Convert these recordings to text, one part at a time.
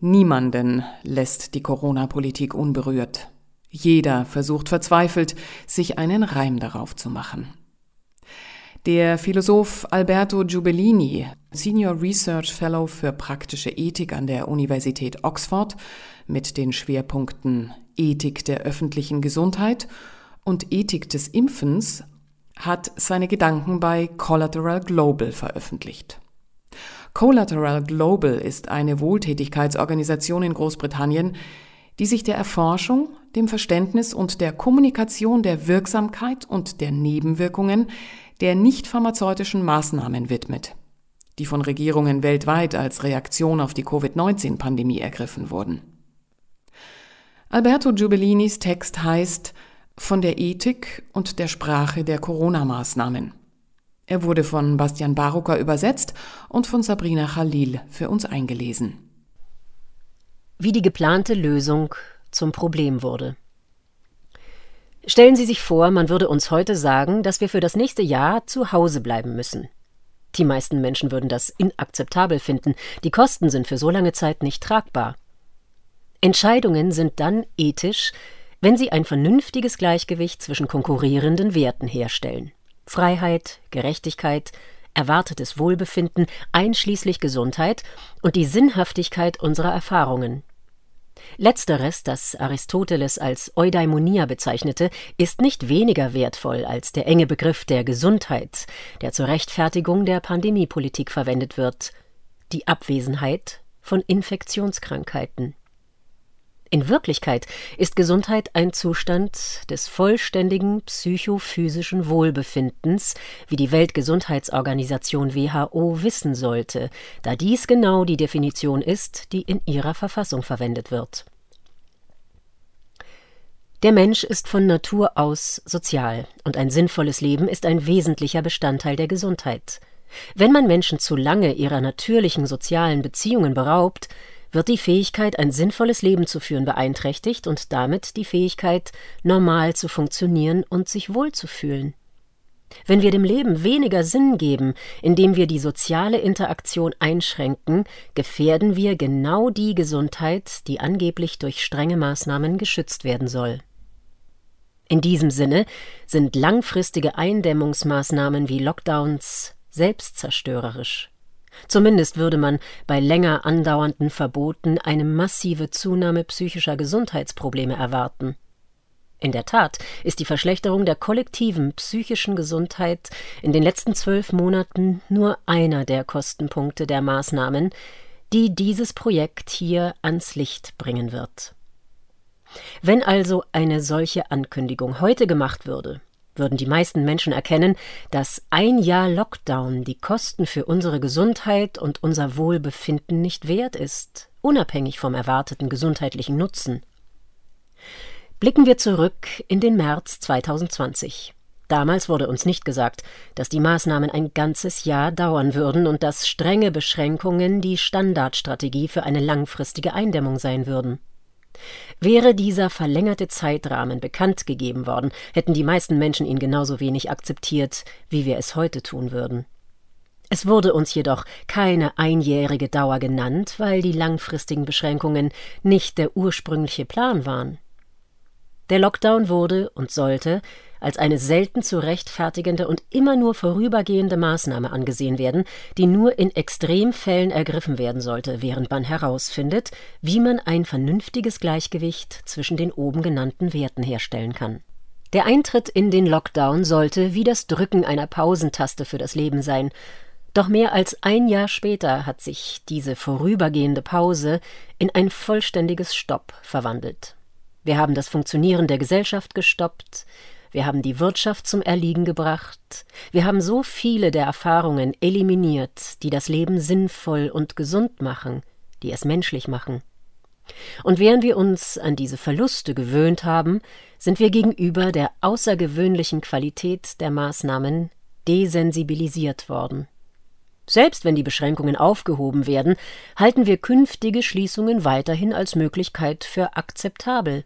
Niemanden lässt die Corona-Politik unberührt. Jeder versucht verzweifelt, sich einen Reim darauf zu machen. Der Philosoph Alberto Giubellini, Senior Research Fellow für praktische Ethik an der Universität Oxford mit den Schwerpunkten Ethik der öffentlichen Gesundheit und Ethik des Impfens, hat seine Gedanken bei Collateral Global veröffentlicht. Collateral Global ist eine Wohltätigkeitsorganisation in Großbritannien, die sich der Erforschung, dem Verständnis und der Kommunikation der Wirksamkeit und der Nebenwirkungen der nicht pharmazeutischen Maßnahmen widmet, die von Regierungen weltweit als Reaktion auf die Covid-19-Pandemie ergriffen wurden. Alberto Giubellinis Text heißt Von der Ethik und der Sprache der Corona-Maßnahmen. Er wurde von Bastian Barucker übersetzt und von Sabrina Khalil für uns eingelesen. Wie die geplante Lösung zum Problem wurde. Stellen Sie sich vor, man würde uns heute sagen, dass wir für das nächste Jahr zu Hause bleiben müssen. Die meisten Menschen würden das inakzeptabel finden. Die Kosten sind für so lange Zeit nicht tragbar. Entscheidungen sind dann ethisch, wenn sie ein vernünftiges Gleichgewicht zwischen konkurrierenden Werten herstellen. Freiheit, Gerechtigkeit, erwartetes Wohlbefinden, einschließlich Gesundheit und die Sinnhaftigkeit unserer Erfahrungen. Letzteres, das Aristoteles als Eudaimonia bezeichnete, ist nicht weniger wertvoll als der enge Begriff der Gesundheit, der zur Rechtfertigung der Pandemiepolitik verwendet wird, die Abwesenheit von Infektionskrankheiten. In Wirklichkeit ist Gesundheit ein Zustand des vollständigen psychophysischen Wohlbefindens, wie die Weltgesundheitsorganisation WHO wissen sollte, da dies genau die Definition ist, die in ihrer Verfassung verwendet wird. Der Mensch ist von Natur aus sozial, und ein sinnvolles Leben ist ein wesentlicher Bestandteil der Gesundheit. Wenn man Menschen zu lange ihrer natürlichen sozialen Beziehungen beraubt, wird die Fähigkeit, ein sinnvolles Leben zu führen, beeinträchtigt und damit die Fähigkeit, normal zu funktionieren und sich wohlzufühlen. Wenn wir dem Leben weniger Sinn geben, indem wir die soziale Interaktion einschränken, gefährden wir genau die Gesundheit, die angeblich durch strenge Maßnahmen geschützt werden soll. In diesem Sinne sind langfristige Eindämmungsmaßnahmen wie Lockdowns selbstzerstörerisch. Zumindest würde man bei länger andauernden Verboten eine massive Zunahme psychischer Gesundheitsprobleme erwarten. In der Tat ist die Verschlechterung der kollektiven psychischen Gesundheit in den letzten zwölf Monaten nur einer der Kostenpunkte der Maßnahmen, die dieses Projekt hier ans Licht bringen wird. Wenn also eine solche Ankündigung heute gemacht würde, würden die meisten Menschen erkennen, dass ein Jahr Lockdown die Kosten für unsere Gesundheit und unser Wohlbefinden nicht wert ist, unabhängig vom erwarteten gesundheitlichen Nutzen. Blicken wir zurück in den März 2020. Damals wurde uns nicht gesagt, dass die Maßnahmen ein ganzes Jahr dauern würden und dass strenge Beschränkungen die Standardstrategie für eine langfristige Eindämmung sein würden. Wäre dieser verlängerte Zeitrahmen bekannt gegeben worden, hätten die meisten Menschen ihn genauso wenig akzeptiert, wie wir es heute tun würden. Es wurde uns jedoch keine einjährige Dauer genannt, weil die langfristigen Beschränkungen nicht der ursprüngliche Plan waren. Der Lockdown wurde und sollte als eine selten zu rechtfertigende und immer nur vorübergehende Maßnahme angesehen werden, die nur in Extremfällen ergriffen werden sollte, während man herausfindet, wie man ein vernünftiges Gleichgewicht zwischen den oben genannten Werten herstellen kann. Der Eintritt in den Lockdown sollte wie das Drücken einer Pausentaste für das Leben sein, doch mehr als ein Jahr später hat sich diese vorübergehende Pause in ein vollständiges Stopp verwandelt. Wir haben das Funktionieren der Gesellschaft gestoppt, wir haben die Wirtschaft zum Erliegen gebracht, wir haben so viele der Erfahrungen eliminiert, die das Leben sinnvoll und gesund machen, die es menschlich machen. Und während wir uns an diese Verluste gewöhnt haben, sind wir gegenüber der außergewöhnlichen Qualität der Maßnahmen desensibilisiert worden. Selbst wenn die Beschränkungen aufgehoben werden, halten wir künftige Schließungen weiterhin als Möglichkeit für akzeptabel.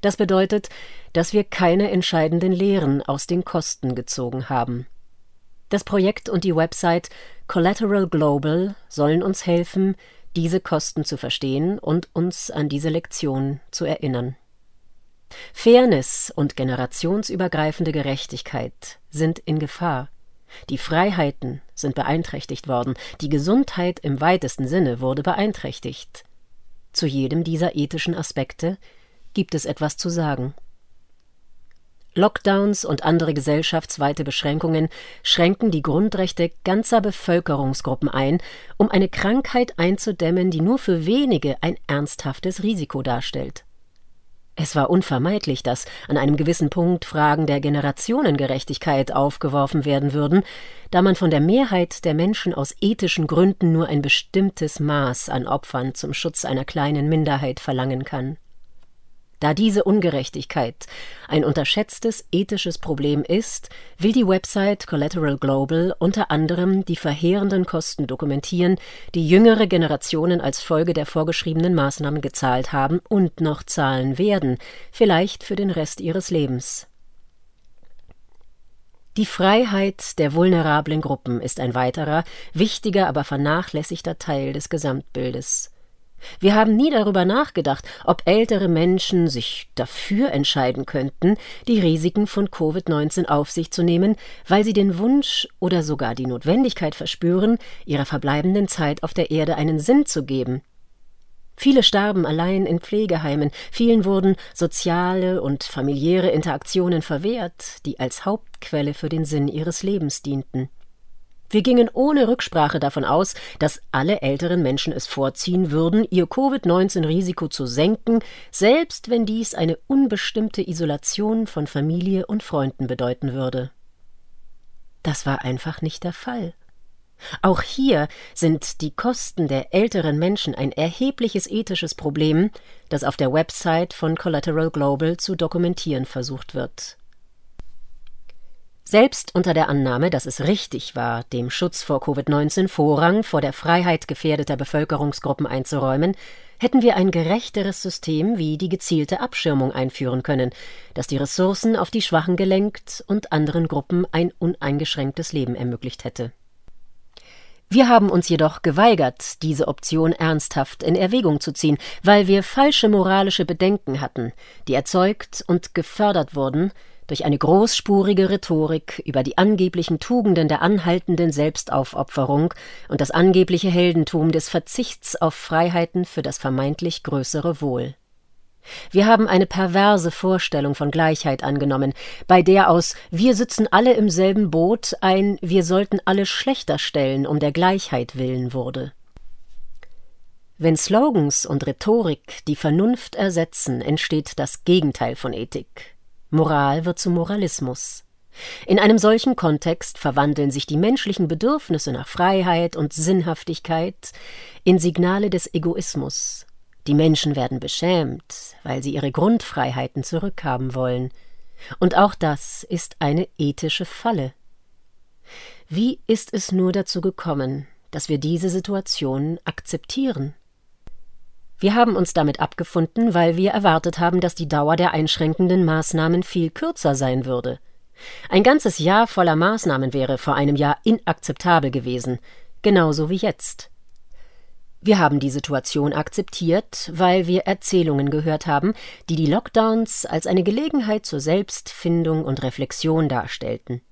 Das bedeutet, dass wir keine entscheidenden Lehren aus den Kosten gezogen haben. Das Projekt und die Website Collateral Global sollen uns helfen, diese Kosten zu verstehen und uns an diese Lektion zu erinnern. Fairness und generationsübergreifende Gerechtigkeit sind in Gefahr. Die Freiheiten sind beeinträchtigt worden, die Gesundheit im weitesten Sinne wurde beeinträchtigt. Zu jedem dieser ethischen Aspekte gibt es etwas zu sagen. Lockdowns und andere gesellschaftsweite Beschränkungen schränken die Grundrechte ganzer Bevölkerungsgruppen ein, um eine Krankheit einzudämmen, die nur für wenige ein ernsthaftes Risiko darstellt. Es war unvermeidlich, dass an einem gewissen Punkt Fragen der Generationengerechtigkeit aufgeworfen werden würden, da man von der Mehrheit der Menschen aus ethischen Gründen nur ein bestimmtes Maß an Opfern zum Schutz einer kleinen Minderheit verlangen kann. Da diese Ungerechtigkeit ein unterschätztes ethisches Problem ist, will die Website Collateral Global unter anderem die verheerenden Kosten dokumentieren, die jüngere Generationen als Folge der vorgeschriebenen Maßnahmen gezahlt haben und noch zahlen werden, vielleicht für den Rest ihres Lebens. Die Freiheit der vulnerablen Gruppen ist ein weiterer, wichtiger, aber vernachlässigter Teil des Gesamtbildes. Wir haben nie darüber nachgedacht, ob ältere Menschen sich dafür entscheiden könnten, die Risiken von Covid-19 auf sich zu nehmen, weil sie den Wunsch oder sogar die Notwendigkeit verspüren, ihrer verbleibenden Zeit auf der Erde einen Sinn zu geben. Viele starben allein in Pflegeheimen, vielen wurden soziale und familiäre Interaktionen verwehrt, die als Hauptquelle für den Sinn ihres Lebens dienten. Wir gingen ohne Rücksprache davon aus, dass alle älteren Menschen es vorziehen würden, ihr Covid-19-Risiko zu senken, selbst wenn dies eine unbestimmte Isolation von Familie und Freunden bedeuten würde. Das war einfach nicht der Fall. Auch hier sind die Kosten der älteren Menschen ein erhebliches ethisches Problem, das auf der Website von Collateral Global zu dokumentieren versucht wird. Selbst unter der Annahme, dass es richtig war, dem Schutz vor Covid-19 Vorrang vor der Freiheit gefährdeter Bevölkerungsgruppen einzuräumen, hätten wir ein gerechteres System wie die gezielte Abschirmung einführen können, das die Ressourcen auf die Schwachen gelenkt und anderen Gruppen ein uneingeschränktes Leben ermöglicht hätte. Wir haben uns jedoch geweigert, diese Option ernsthaft in Erwägung zu ziehen, weil wir falsche moralische Bedenken hatten, die erzeugt und gefördert wurden durch eine großspurige Rhetorik über die angeblichen Tugenden der anhaltenden Selbstaufopferung und das angebliche Heldentum des Verzichts auf Freiheiten für das vermeintlich größere Wohl. Wir haben eine perverse Vorstellung von Gleichheit angenommen, bei der aus Wir sitzen alle im selben Boot ein Wir sollten alle schlechter stellen um der Gleichheit willen wurde. Wenn Slogans und Rhetorik die Vernunft ersetzen, entsteht das Gegenteil von Ethik. Moral wird zum Moralismus. In einem solchen Kontext verwandeln sich die menschlichen Bedürfnisse nach Freiheit und Sinnhaftigkeit in Signale des Egoismus. Die Menschen werden beschämt, weil sie ihre Grundfreiheiten zurückhaben wollen. Und auch das ist eine ethische Falle. Wie ist es nur dazu gekommen, dass wir diese Situation akzeptieren? Wir haben uns damit abgefunden, weil wir erwartet haben, dass die Dauer der einschränkenden Maßnahmen viel kürzer sein würde. Ein ganzes Jahr voller Maßnahmen wäre vor einem Jahr inakzeptabel gewesen, genauso wie jetzt. Wir haben die Situation akzeptiert, weil wir Erzählungen gehört haben, die die Lockdowns als eine Gelegenheit zur Selbstfindung und Reflexion darstellten.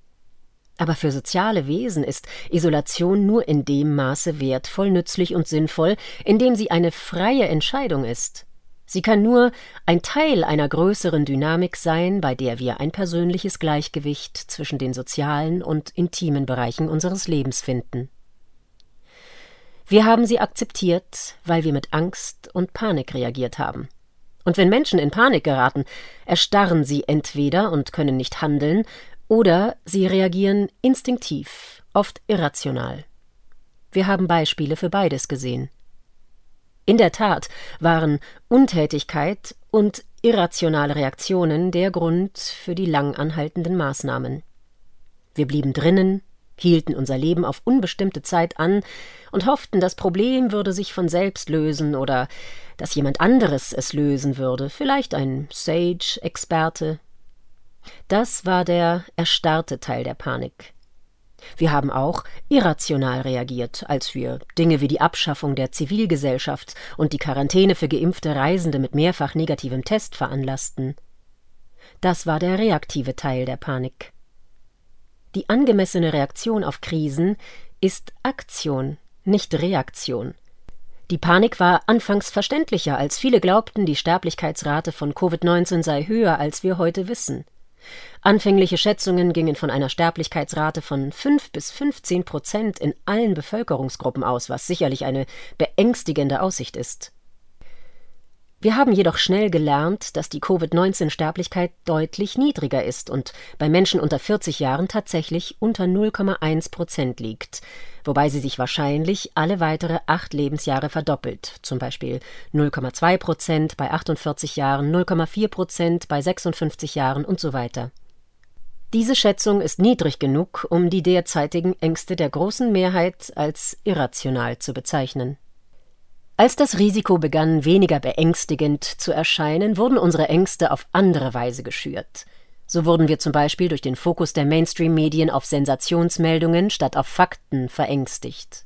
Aber für soziale Wesen ist Isolation nur in dem Maße wertvoll, nützlich und sinnvoll, in dem sie eine freie Entscheidung ist. Sie kann nur ein Teil einer größeren Dynamik sein, bei der wir ein persönliches Gleichgewicht zwischen den sozialen und intimen Bereichen unseres Lebens finden. Wir haben sie akzeptiert, weil wir mit Angst und Panik reagiert haben. Und wenn Menschen in Panik geraten, erstarren sie entweder und können nicht handeln, oder sie reagieren instinktiv, oft irrational. Wir haben Beispiele für beides gesehen. In der Tat waren Untätigkeit und irrationale Reaktionen der Grund für die lang anhaltenden Maßnahmen. Wir blieben drinnen, hielten unser Leben auf unbestimmte Zeit an und hofften, das Problem würde sich von selbst lösen oder dass jemand anderes es lösen würde, vielleicht ein Sage-Experte. Das war der erstarrte Teil der Panik. Wir haben auch irrational reagiert, als wir Dinge wie die Abschaffung der Zivilgesellschaft und die Quarantäne für geimpfte Reisende mit mehrfach negativem Test veranlassten. Das war der reaktive Teil der Panik. Die angemessene Reaktion auf Krisen ist Aktion, nicht Reaktion. Die Panik war anfangs verständlicher, als viele glaubten, die Sterblichkeitsrate von Covid-19 sei höher, als wir heute wissen. Anfängliche Schätzungen gingen von einer Sterblichkeitsrate von 5 bis 15 Prozent in allen Bevölkerungsgruppen aus, was sicherlich eine beängstigende Aussicht ist. Wir haben jedoch schnell gelernt, dass die Covid-19-Sterblichkeit deutlich niedriger ist und bei Menschen unter 40 Jahren tatsächlich unter 0,1 Prozent liegt, wobei sie sich wahrscheinlich alle weitere acht Lebensjahre verdoppelt, zum Beispiel 0,2 Prozent bei 48 Jahren, 0,4 Prozent bei 56 Jahren und so weiter. Diese Schätzung ist niedrig genug, um die derzeitigen Ängste der großen Mehrheit als irrational zu bezeichnen. Als das Risiko begann, weniger beängstigend zu erscheinen, wurden unsere Ängste auf andere Weise geschürt. So wurden wir zum Beispiel durch den Fokus der Mainstream-Medien auf Sensationsmeldungen statt auf Fakten verängstigt.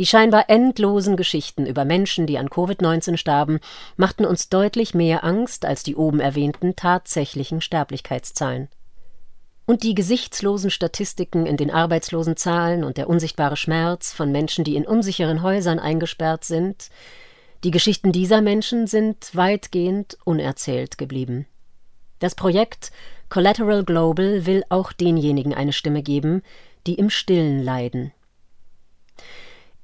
Die scheinbar endlosen Geschichten über Menschen, die an Covid-19 starben, machten uns deutlich mehr Angst als die oben erwähnten tatsächlichen Sterblichkeitszahlen. Und die gesichtslosen Statistiken in den Arbeitslosenzahlen und der unsichtbare Schmerz von Menschen, die in unsicheren Häusern eingesperrt sind, die Geschichten dieser Menschen sind weitgehend unerzählt geblieben. Das Projekt Collateral Global will auch denjenigen eine Stimme geben, die im Stillen leiden.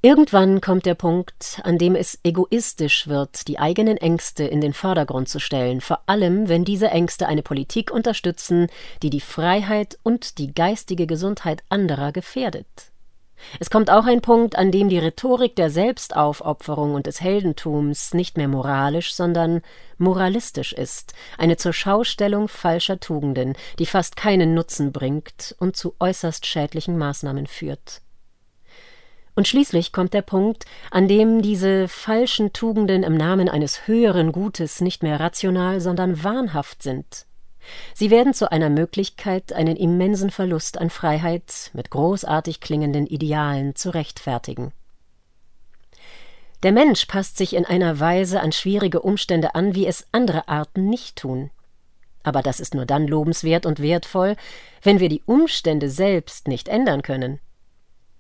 Irgendwann kommt der Punkt, an dem es egoistisch wird, die eigenen Ängste in den Vordergrund zu stellen, vor allem wenn diese Ängste eine Politik unterstützen, die die Freiheit und die geistige Gesundheit anderer gefährdet. Es kommt auch ein Punkt, an dem die Rhetorik der Selbstaufopferung und des Heldentums nicht mehr moralisch, sondern moralistisch ist, eine Zurschaustellung falscher Tugenden, die fast keinen Nutzen bringt und zu äußerst schädlichen Maßnahmen führt. Und schließlich kommt der Punkt, an dem diese falschen Tugenden im Namen eines höheren Gutes nicht mehr rational, sondern wahnhaft sind. Sie werden zu einer Möglichkeit, einen immensen Verlust an Freiheit mit großartig klingenden Idealen zu rechtfertigen. Der Mensch passt sich in einer Weise an schwierige Umstände an, wie es andere Arten nicht tun. Aber das ist nur dann lobenswert und wertvoll, wenn wir die Umstände selbst nicht ändern können.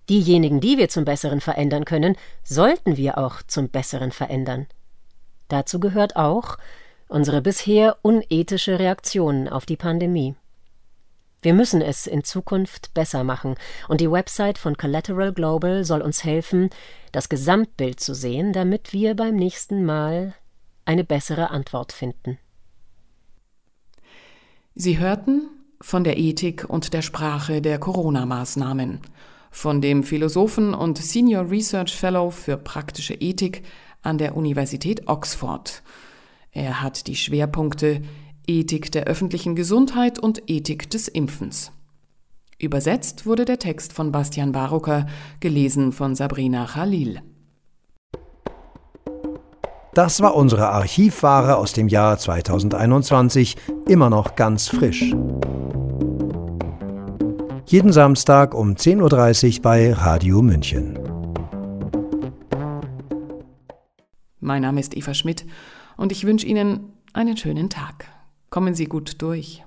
Diejenigen, die wir zum Besseren verändern können, sollten wir auch zum Besseren verändern. Dazu gehört auch unsere bisher unethische Reaktion auf die Pandemie. Wir müssen es in Zukunft besser machen, und die Website von Collateral Global soll uns helfen, das Gesamtbild zu sehen, damit wir beim nächsten Mal eine bessere Antwort finden. Sie hörten von der Ethik und der Sprache der Corona-Maßnahmen von dem Philosophen und Senior Research Fellow für praktische Ethik an der Universität Oxford. Er hat die Schwerpunkte Ethik der öffentlichen Gesundheit und Ethik des Impfens. Übersetzt wurde der Text von Bastian Barucker, gelesen von Sabrina Khalil. Das war unsere Archivware aus dem Jahr 2021, immer noch ganz frisch jeden Samstag um 10.30 Uhr bei Radio München. Mein Name ist Eva Schmidt und ich wünsche Ihnen einen schönen Tag. Kommen Sie gut durch.